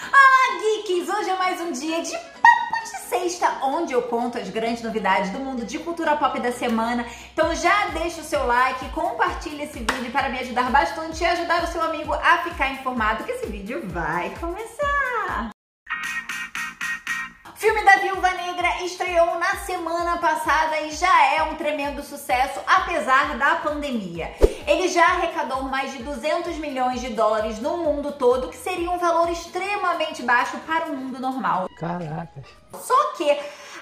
Olá, geeks! Hoje é mais um dia de papo de sexta, onde eu conto as grandes novidades do mundo de cultura pop da semana. Então já deixa o seu like, compartilha esse vídeo para me ajudar bastante e ajudar o seu amigo a ficar informado que esse vídeo vai começar. Estreou na semana passada e já é um tremendo sucesso, apesar da pandemia. Ele já arrecadou mais de 200 milhões de dólares no mundo todo, que seria um valor extremamente baixo para o mundo normal. Caracas. Só que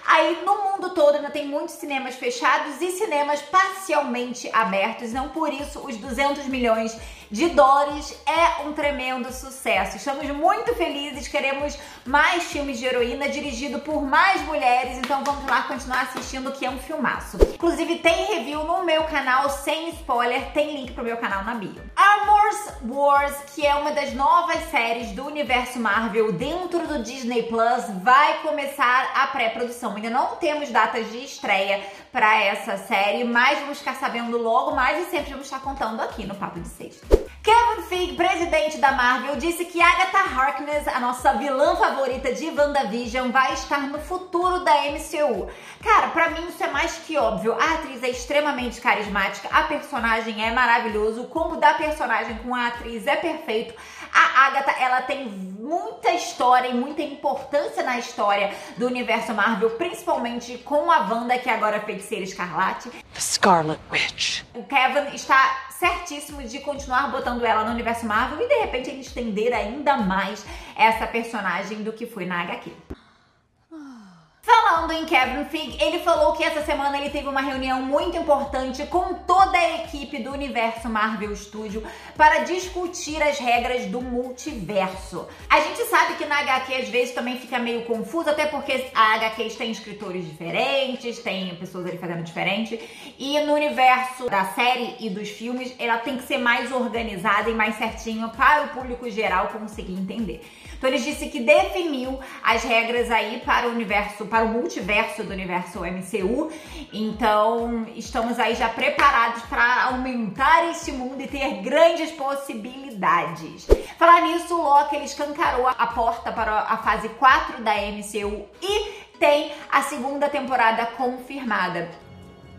aí no mundo todo ainda tem muitos cinemas fechados e cinemas parcialmente abertos, não por isso os 200 milhões de dólares é um tremendo sucesso. Estamos muito felizes, queremos mais filmes de heroína dirigido por mais mulheres, então vamos lá continuar assistindo que é um filmaço. Inclusive tem review no meu canal sem spoiler, tem link pro meu canal na bio. Armors Wars, que é uma das novas séries do universo Marvel dentro do Disney Plus, vai começar a pré-produção. Ainda não temos datas de estreia para essa série, mas vamos ficar sabendo logo mais e sempre vamos estar contando aqui no Papo de Sexta. Kevin Feige, presidente da Marvel, disse que Agatha Harkness, a nossa vilã favorita de WandaVision, vai estar no futuro da MCU. Cara, para mim isso é mais que óbvio. A atriz é extremamente carismática, a personagem é maravilhoso, o combo da personagem com a atriz é perfeito. A Agatha, ela tem muita história e muita importância na história do universo Marvel, principalmente com a Wanda, que agora é feiticeira escarlate. The Scarlet Witch. O Kevin está certíssimo de continuar botando ela no universo Marvel e de repente ele estender ainda mais essa personagem do que foi na HQ. Falando em Kevin Feige, ele falou que essa semana ele teve uma reunião muito importante com toda a equipe do universo Marvel Studio para discutir as regras do multiverso. A gente sabe que na HQ às vezes também fica meio confuso, até porque a HQ tem escritores diferentes, tem pessoas ali fazendo diferente, e no universo da série e dos filmes ela tem que ser mais organizada e mais certinho para o público geral conseguir entender. Então ele disse que definiu as regras aí para o universo, para o multiverso do universo MCU. Então estamos aí já preparados para aumentar esse mundo e ter grandes possibilidades. Falar nisso, o Loki ele escancarou a porta para a fase 4 da MCU e tem a segunda temporada confirmada.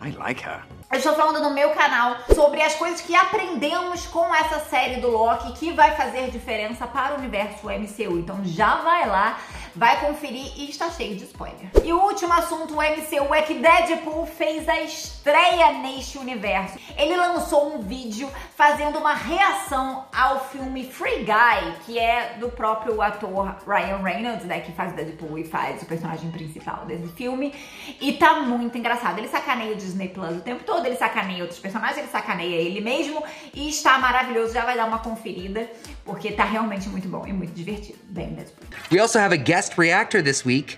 I like her. Eu estou falando no meu canal sobre as coisas que aprendemos com essa série do Loki que vai fazer diferença para o universo MCU. Então já vai lá, vai conferir e está cheio de spoiler. E o último assunto do MCU é que Deadpool fez a estreia neste universo. Ele lançou um vídeo fazendo uma reação ao filme Free Guy, que é do próprio ator Ryan Reynolds, né, que faz Deadpool e faz o personagem principal desse filme. E tá muito engraçado. Ele sacaneia o Disney Plus o tempo todo todo, ele sacaneia outros personagens, ele sacaneia ele mesmo e está maravilhoso. Já vai dar uma conferida, porque tá realmente muito bom e muito divertido. Bem Deadpool. We also have a guest reactor this week.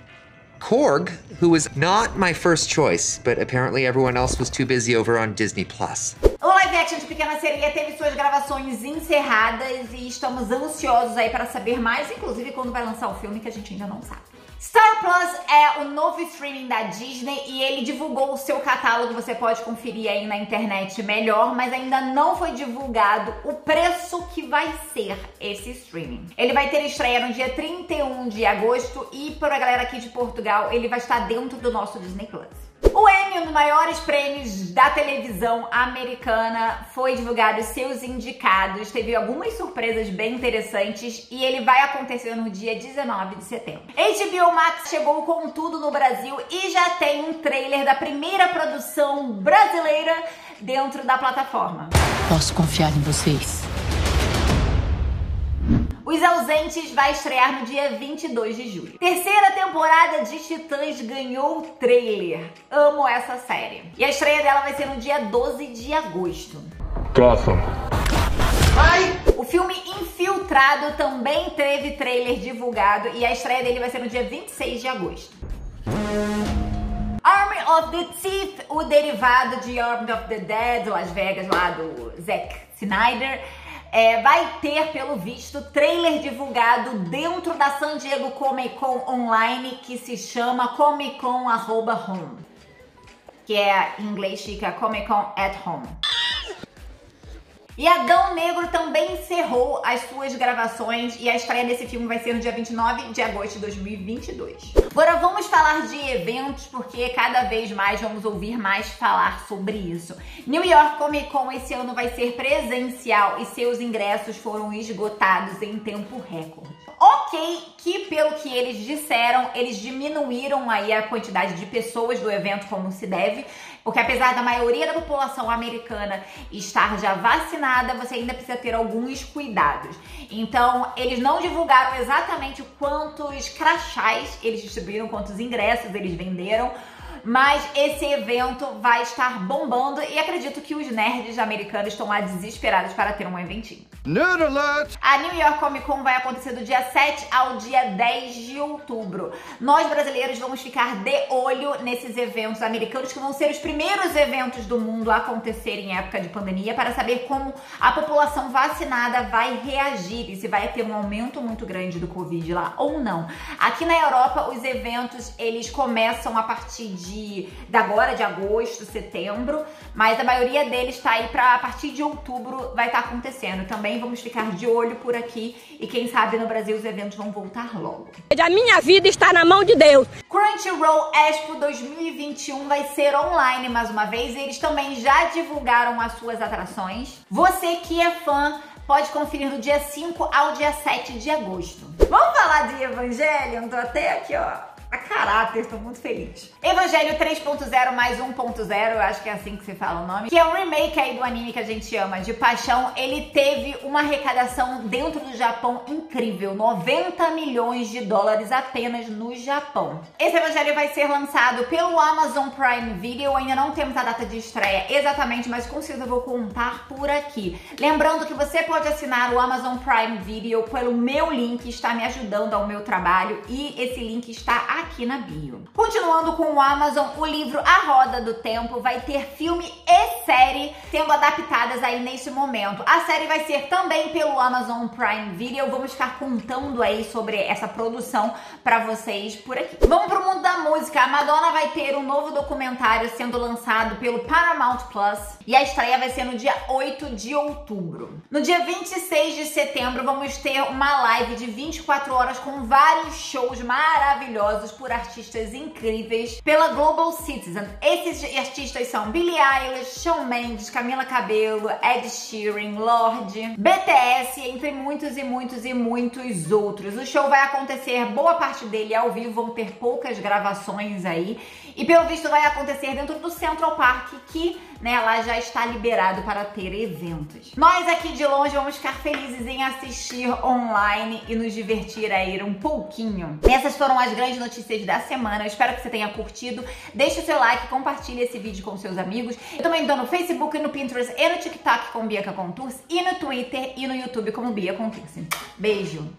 Korg, who was not my first choice, but apparently everyone else was too busy over on Disney Plus. O live action de Pequena Sereia teve suas gravações encerradas e estamos ansiosos aí para saber mais, inclusive quando vai lançar o filme que a gente ainda não sabe. Star Plus é o novo streaming da Disney e ele divulgou o seu catálogo, você pode conferir aí na internet melhor, mas ainda não foi divulgado o preço que vai ser esse streaming. Ele vai ter estreia no dia 31 de agosto e para a galera aqui de Portugal, ele vai estar dentro do nosso Disney Plus. O Emmy, um dos maiores prêmios da televisão americana, foi divulgado seus indicados. Teve algumas surpresas bem interessantes e ele vai acontecer no dia 19 de setembro. HBO Max chegou com tudo no Brasil e já tem um trailer da primeira produção brasileira dentro da plataforma. Posso confiar em vocês? Os Ausentes vai estrear no dia 22 de julho. Terceira temporada de Titãs ganhou o trailer. Amo essa série. E a estreia dela vai ser no dia 12 de agosto. Gotham. O filme Infiltrado também teve trailer divulgado e a estreia dele vai ser no dia 26 de agosto. Army of the Teeth, o derivado de Army of the Dead, Las Vegas, lá do Zack Snyder, é, vai ter, pelo visto, trailer divulgado dentro da San Diego Comic Con Online que se chama Comic Con Home, que é em inglês fica Comic Con at Home. E Adão Negro também encerrou as suas gravações e a estreia desse filme vai ser no dia 29 de agosto de 2022. Agora vamos falar de eventos porque cada vez mais vamos ouvir mais falar sobre isso. New York Comic Con esse ano vai ser presencial e seus ingressos foram esgotados em tempo recorde. Ok, que pelo que eles disseram, eles diminuíram aí a quantidade de pessoas do evento como se deve, porque apesar da maioria da população americana estar já vacinada, você ainda precisa ter alguns cuidados. Então, eles não divulgaram exatamente quantos crachás eles distribuíram, quantos ingressos eles venderam, mas esse evento vai estar bombando e acredito que os nerds americanos estão lá desesperados para ter um eventinho. Nerd alert! A New York Comic Con vai acontecer do dia 7 ao dia 10 de outubro. Nós brasileiros vamos ficar de olho nesses eventos americanos que vão ser os primeiros eventos do mundo a acontecer em época de pandemia para saber como a população vacinada vai reagir e se vai ter um aumento muito grande do Covid lá ou não. Aqui na Europa, os eventos eles começam a partir de, de agora, de agosto, setembro, mas a maioria deles está aí para a partir de outubro vai estar tá acontecendo. Também vamos ficar de olho por aqui e quem sabe no Brasil os eventos vão voltar logo. A minha vida está na mão de Deus. Crunchyroll Expo 2021 vai ser online mais uma vez e eles também já divulgaram as suas atrações. Você que é fã pode conferir do dia 5 ao dia 7 de agosto. Vamos falar de Evangelion? Tô até aqui, ó a caráter, estou muito feliz. Evangelho 3.0 mais 1.0, eu acho que é assim que se fala o nome, que é um remake aí do anime que a gente ama de paixão. Ele teve uma arrecadação dentro do Japão incrível, 90 milhões de dólares apenas no Japão. Esse Evangelho vai ser lançado pelo Amazon Prime Video, ainda não temos a data de estreia exatamente, mas com certeza eu vou contar por aqui. Lembrando que você pode assinar o Amazon Prime Video pelo meu link, está me ajudando ao meu trabalho e esse link está aqui aqui na bio. Continuando com o Amazon, o livro A Roda do Tempo vai ter filme e série sendo adaptadas aí nesse momento. A série vai ser também pelo Amazon Prime Video. Vamos ficar contando aí sobre essa produção para vocês por aqui. Vamos pro mundo da música. A Madonna vai ter um novo documentário sendo lançado pelo Paramount Plus e a estreia vai ser no dia 8 de outubro. No dia 26 de setembro vamos ter uma live de 24 horas com vários shows maravilhosos por artistas incríveis pela Global Citizen. Esses artistas são Billie Eilish, Shawn Mendes, Camila Cabello, Ed Sheeran, Lorde, BTS, entre muitos e muitos e muitos outros. O show vai acontecer, boa parte dele ao vivo, vão ter poucas gravações aí. E pelo visto vai acontecer dentro do Central Park, que né, lá já está liberado para ter eventos. Nós aqui de longe vamos ficar felizes em assistir online e nos divertir aí um pouquinho. Essas foram as grandes notícias da semana. Eu espero que você tenha curtido. Deixe o seu like, compartilhe esse vídeo com seus amigos. Eu também estou no Facebook, no Pinterest e no TikTok com Bianca Contours e no Twitter e no YouTube como Bia Contursi. Beijo.